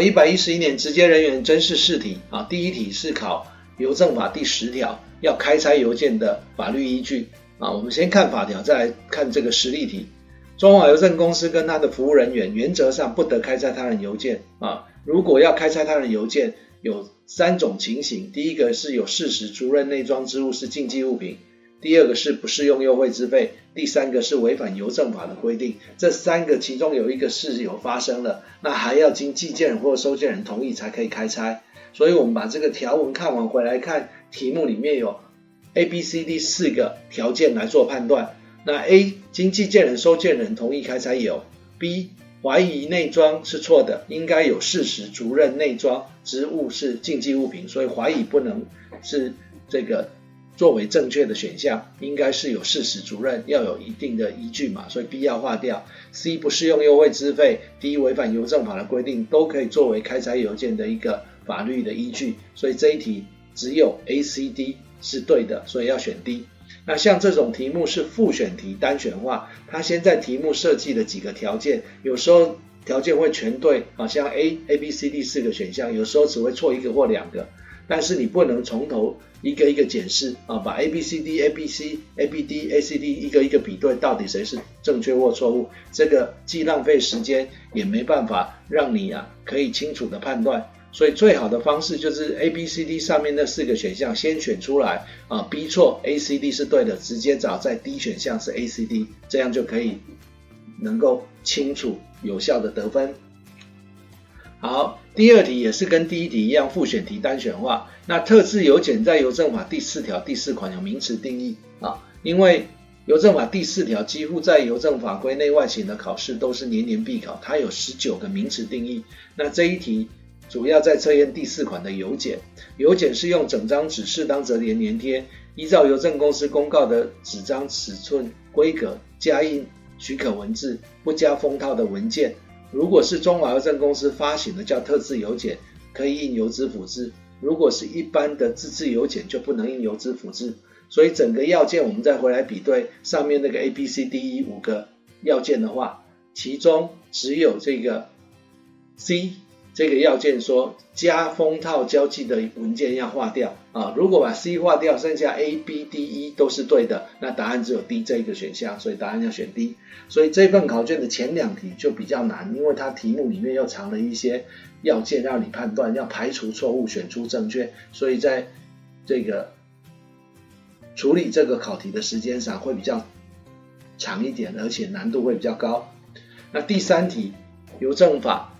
一百一十一年直接人员甄试试题啊，第一题是考邮政法第十条，要开拆邮件的法律依据啊。我们先看法条，再来看这个实例题。中华邮政公司跟他的服务人员原则上不得开拆他人邮件啊。如果要开拆他人邮件，有三种情形：第一个是有事实足认内装之物是禁忌物品；第二个是不适用优惠资费；第三个是违反邮政法的规定。这三个其中有一个是有发生了，那还要经寄件人或收件人同意才可以开拆。所以我们把这个条文看完回来看，题目里面有 A、B、C、D 四个条件来做判断。那 A 经寄件人、收件人同意开拆有；B 怀疑内装是错的，应该有事实足认内装之物是禁忌物品，所以怀疑不能是这个作为正确的选项，应该是有事实足认，要有一定的依据嘛，所以 B 要划掉。C 不适用优惠资费，D 违反邮政法的规定，都可以作为开拆邮件的一个法律的依据，所以这一题只有 A、C、D 是对的，所以要选 D。那像这种题目是复选题单选化，它先在题目设计的几个条件，有时候条件会全对，好像 A、A、B、C、D 四个选项，有时候只会错一个或两个，但是你不能从头一个一个检视啊，把 A、B、C、D、A、B、C、A、B、D、A、C、D 一个一个比对，到底谁是正确或错误，这个既浪费时间，也没办法让你啊可以清楚的判断。所以最好的方式就是 A、B、C、D 上面那四个选项先选出来啊，B 错，A、C、D 是对的，直接找在 D 选项是 A、C、D，这样就可以能够清楚有效的得分。好，第二题也是跟第一题一样，复选题单选化。那特制邮件在邮政法第四条第四款有名词定义啊，因为邮政法第四条几乎在邮政法规内外省的考试都是年年必考，它有十九个名词定义。那这一题。主要在测验第四款的邮件，邮件是用整张纸适当折叠粘贴，依照邮政公司公告的纸张尺寸规格加印许可文字，不加封套的文件。如果是中华邮政公司发行的叫特制邮件，可以印邮资复制；如果是一般的自制邮件，就不能印邮资复制。所以整个要件我们再回来比对上面那个 A、B、C、D、E 五个要件的话，其中只有这个 C。这个要件说加封套交寄的文件要划掉啊，如果把 C 划掉，剩下 A、B、D、E 都是对的，那答案只有 D 这一个选项，所以答案要选 D。所以这份考卷的前两题就比较难，因为它题目里面又藏了一些要件让你判断，要排除错误，选出正确，所以在这个处理这个考题的时间上会比较长一点，而且难度会比较高。那第三题，邮政法。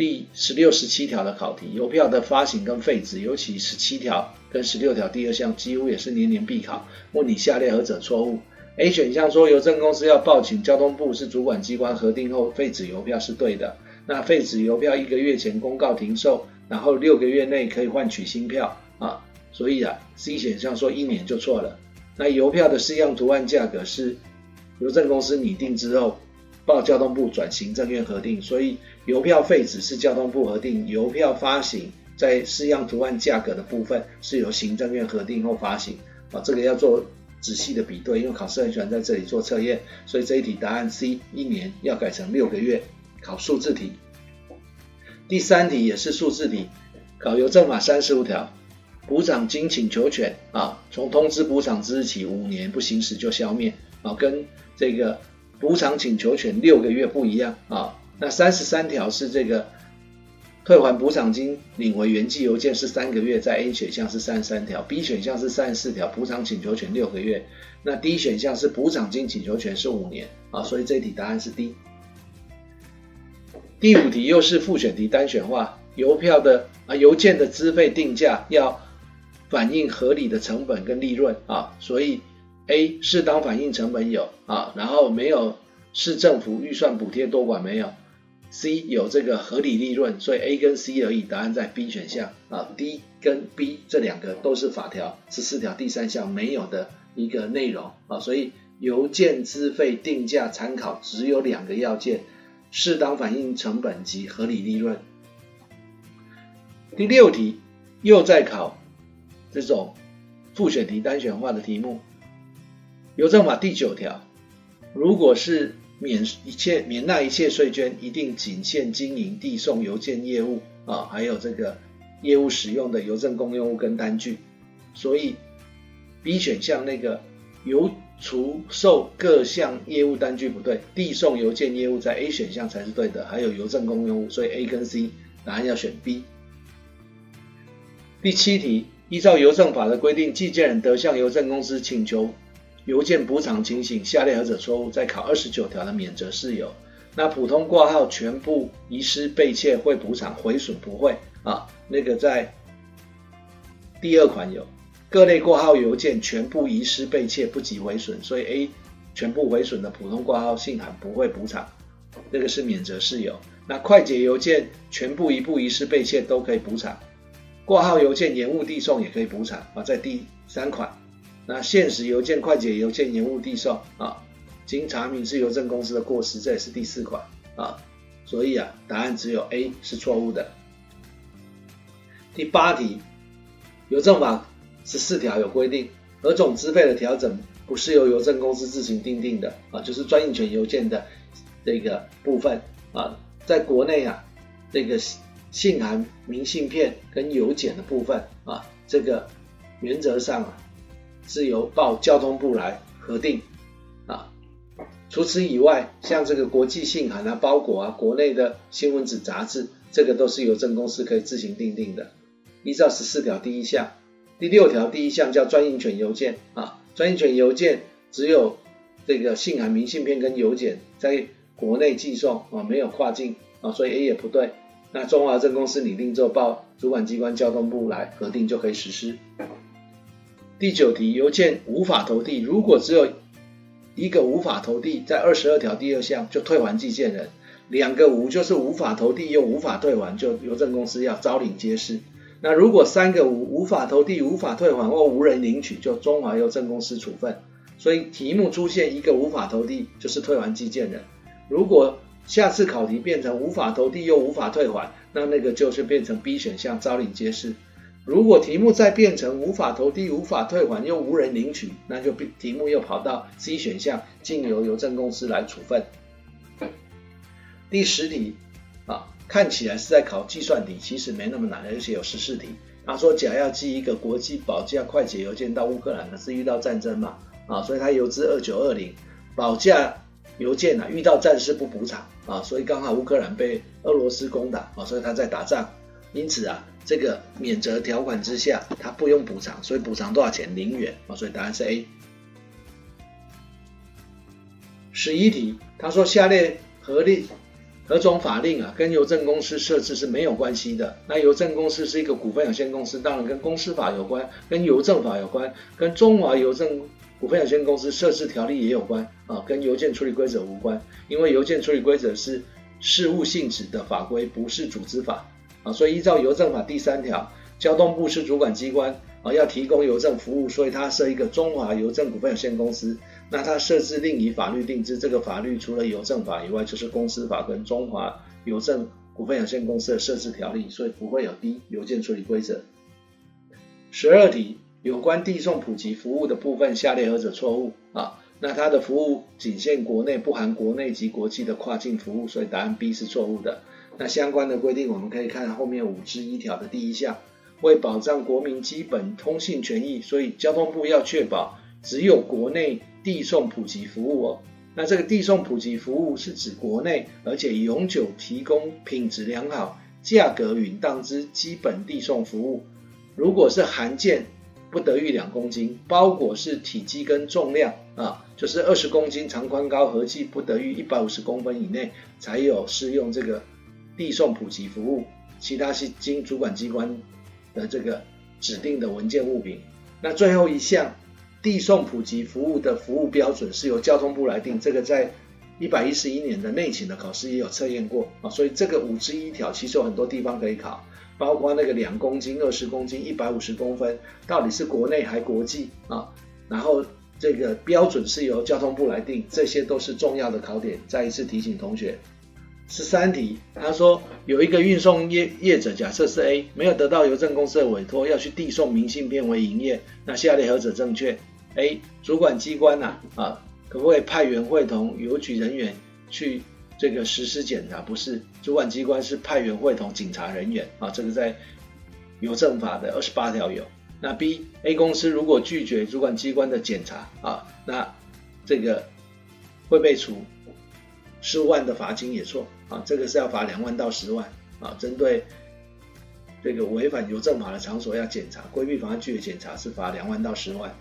第十六、十七条的考题，邮票的发行跟废止，尤其十七条跟十六条第二项，几乎也是年年必考。问你下列何者错误？A 选项说邮政公司要报请交通部是主管机关核定后废止邮票是对的。那废止邮票一个月前公告停售，然后六个月内可以换取新票啊。所以啊，C 选项说一年就错了。那邮票的式样图案价格是邮政公司拟定之后。报交通部转行政院核定，所以邮票废止是交通部核定，邮票发行在式样图案价格的部分是由行政院核定后发行啊，这个要做仔细的比对，因为考试很喜欢在这里做测验，所以这一题答案 C 一年要改成六个月，考数字题。第三题也是数字题，考邮政法三十五条，补偿金请求权啊，从通知补偿之日起五年不行使就消灭啊，跟这个。补偿请求权六个月不一样啊，那三十三条是这个退还补偿金领回原寄邮件是三个月，在 A 选项是三十三条，B 选项是三十四条，补偿请求权六个月，那 D 选项是补偿金请求权是五年啊，所以这题答案是 D。第五题又是复选题单选化，邮票的啊邮件的资费定价要反映合理的成本跟利润啊，所以。A 适当反映成本有啊，然后没有市政府预算补贴多管没有，C 有这个合理利润，所以 A 跟 C 而已，答案在 B 选项啊，D 跟 B 这两个都是法条十四条第三项没有的一个内容啊，所以邮件资费定价参考只有两个要件，适当反映成本及合理利润。第六题又在考这种复选题单选化的题目。邮政法第九条，如果是免一切免纳一切税捐，一定仅限经营递送邮件业务啊，还有这个业务使用的邮政公用物跟单据。所以 B 选项那个邮储售各项业务单据不对，递送邮件业务在 A 选项才是对的，还有邮政公用物，所以 A 跟 C 答案要选 B。第七题，依照邮政法的规定，寄件人得向邮政公司请求邮件补偿情形，下列何者错误？在考二十九条的免责事由。那普通挂号全部遗失被窃会补偿，毁损不会啊。那个在第二款有。各类挂号邮件全部遗失被窃不及毁损，所以 A 全部毁损的普通挂号信函不会补偿，那个是免责事由。那快捷邮件全部一部遗失被窃都可以补偿，挂号邮件延误递送也可以补偿啊，在第三款。那限时邮件、快捷邮件延误递送啊，经查明是邮政公司的过失，这也是第四款啊，所以啊，答案只有 A 是错误的。第八题，邮政法。十四条有规定，何种资费的调整不是由邮政公司自行订定的啊？就是专营权邮件的这个部分啊，在国内啊，这个信函、明信片跟邮件的部分啊，这个原则上啊是由报交通部来核定啊。除此以外，像这个国际信函啊、包裹啊、国内的新闻纸、杂志，这个都是邮政公司可以自行定定的。依照十四条第一项。第六条第一项叫专营权邮件啊，专营权邮件只有这个信函、明信片跟邮件在国内寄送啊，没有跨境啊，所以 A 也不对。那中华邮政公司拟定之后报主管机关交通部来核定就可以实施。第九题，邮件无法投递，如果只有一个无法投递，在二十二条第二项就退还寄件人，两个无就是无法投递又无法退还，就邮政公司要招领揭示。那如果三个无无法投递、无法退还或无人领取，就中华邮政公司处分。所以题目出现一个无法投递，就是退还寄件人。如果下次考题变成无法投递又无法退还，那那个就是变成 B 选项招领揭示。如果题目再变成无法投递、无法退还又无人领取，那就题目又跑到 C 选项，经由邮政公司来处分。第十题啊。看起来是在考计算题，其实没那么难，而且有十四题。他说，甲要寄一个国际保价快捷邮件到乌克兰，可是遇到战争嘛，啊，所以他邮资二九二零，保价邮件啊，遇到战事不补偿啊，所以刚好乌克兰被俄罗斯攻打啊，所以他在打仗，因此啊，这个免责条款之下，他不用补偿，所以补偿多少钱？零元啊，所以答案是 A。十一题，他说下列合理。何种法令啊，跟邮政公司设置是没有关系的。那邮政公司是一个股份有限公司，当然跟公司法有关，跟邮政法有关，跟中华邮政股份有限公司设置条例也有关啊，跟邮件处理规则无关。因为邮件处理规则是事务性质的法规，不是组织法啊，所以依照邮政法第三条，交通部是主管机关啊，要提供邮政服务，所以它设一个中华邮政股份有限公司。那它设置另以法律定之，这个法律除了邮政法以外，就是公司法跟中华邮政股份有限公司的设置条例，所以不会有第一邮件处理规则。十二题有关递送普及服务的部分，下列何者错误啊？那它的服务仅限国内，不含国内及国际的跨境服务，所以答案 B 是错误的。那相关的规定，我们可以看后面五之一条的第一项，为保障国民基本通信权益，所以交通部要确保只有国内。递送普及服务哦，那这个递送普及服务是指国内而且永久提供品质良好、价格允当之基本递送服务。如果是函件不得逾两公斤，包裹是体积跟重量啊，就是二十公斤长宽高合计不得逾一百五十公分以内，才有适用这个递送普及服务。其他是经主管机关的这个指定的文件物品。那最后一项。递送普及服务的服务标准是由交通部来定，这个在一百一十一年的内勤的考试也有测验过啊，所以这个五之一条其实有很多地方可以考，包括那个两公斤、二十公斤、一百五十公分，到底是国内还国际啊？然后这个标准是由交通部来定，这些都是重要的考点。再一次提醒同学，十三题，他说有一个运送业业者，假设是 A，没有得到邮政公司的委托，要去递送明信片为营业，那下列何者正确？A 主管机关呐啊，啊，可不可以派员会同邮局人员去这个实施检查，不是主管机关是派员会同警察人员啊，这个在邮政法的二十八条有。那 B A 公司如果拒绝主管机关的检查啊，那这个会被处十五万的罚金也错啊，这个是要罚两万到十万啊，针对。这个违反邮政法的场所要检查，规避妨碍拒绝检查是罚两万到十万。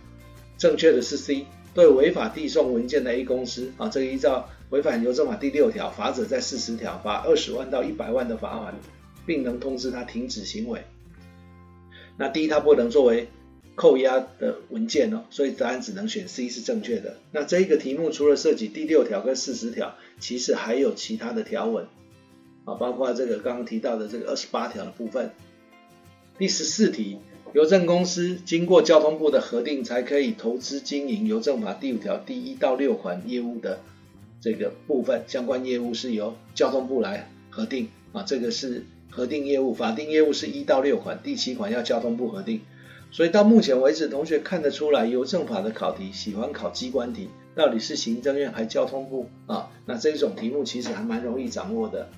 正确的是 C，对违法递送文件的 A 公司啊，这个依照违反邮政法第六条，罚者在四十条，罚二十万到一百万的罚款，并能通知他停止行为。那第一，他不能作为扣押的文件哦，所以答案只能选 C 是正确的。那这一个题目除了涉及第六条跟四十条，其实还有其他的条文啊，包括这个刚刚提到的这个二十八条的部分。第十四题，邮政公司经过交通部的核定，才可以投资经营邮政法第五条第一到六款业务的这个部分，相关业务是由交通部来核定啊，这个是核定业务，法定业务是一到六款，第七款要交通部核定。所以到目前为止，同学看得出来，邮政法的考题喜欢考机关题，到底是行政院还是交通部啊？那这种题目其实还蛮容易掌握的。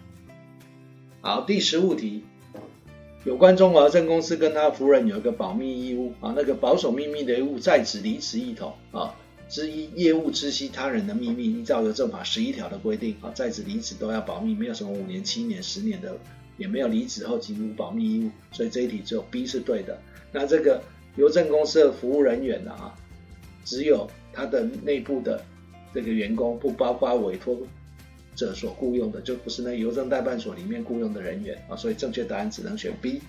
好，第十五题。有关中华证公司跟他的服务人有一个保密义务啊，那个保守秘密的义务在指离职一统啊，之一业务知悉他人的秘密，依照邮政法十一条的规定啊，在职离职都要保密，没有什么五年、七年、十年的，也没有离职后给予保密义务，所以这一题只有 B 是对的。那这个邮政公司的服务人员呢啊，只有他的内部的这个员工，不包括委托。者所雇佣的就不是那邮政代办所里面雇佣的人员啊，所以正确答案只能选 B。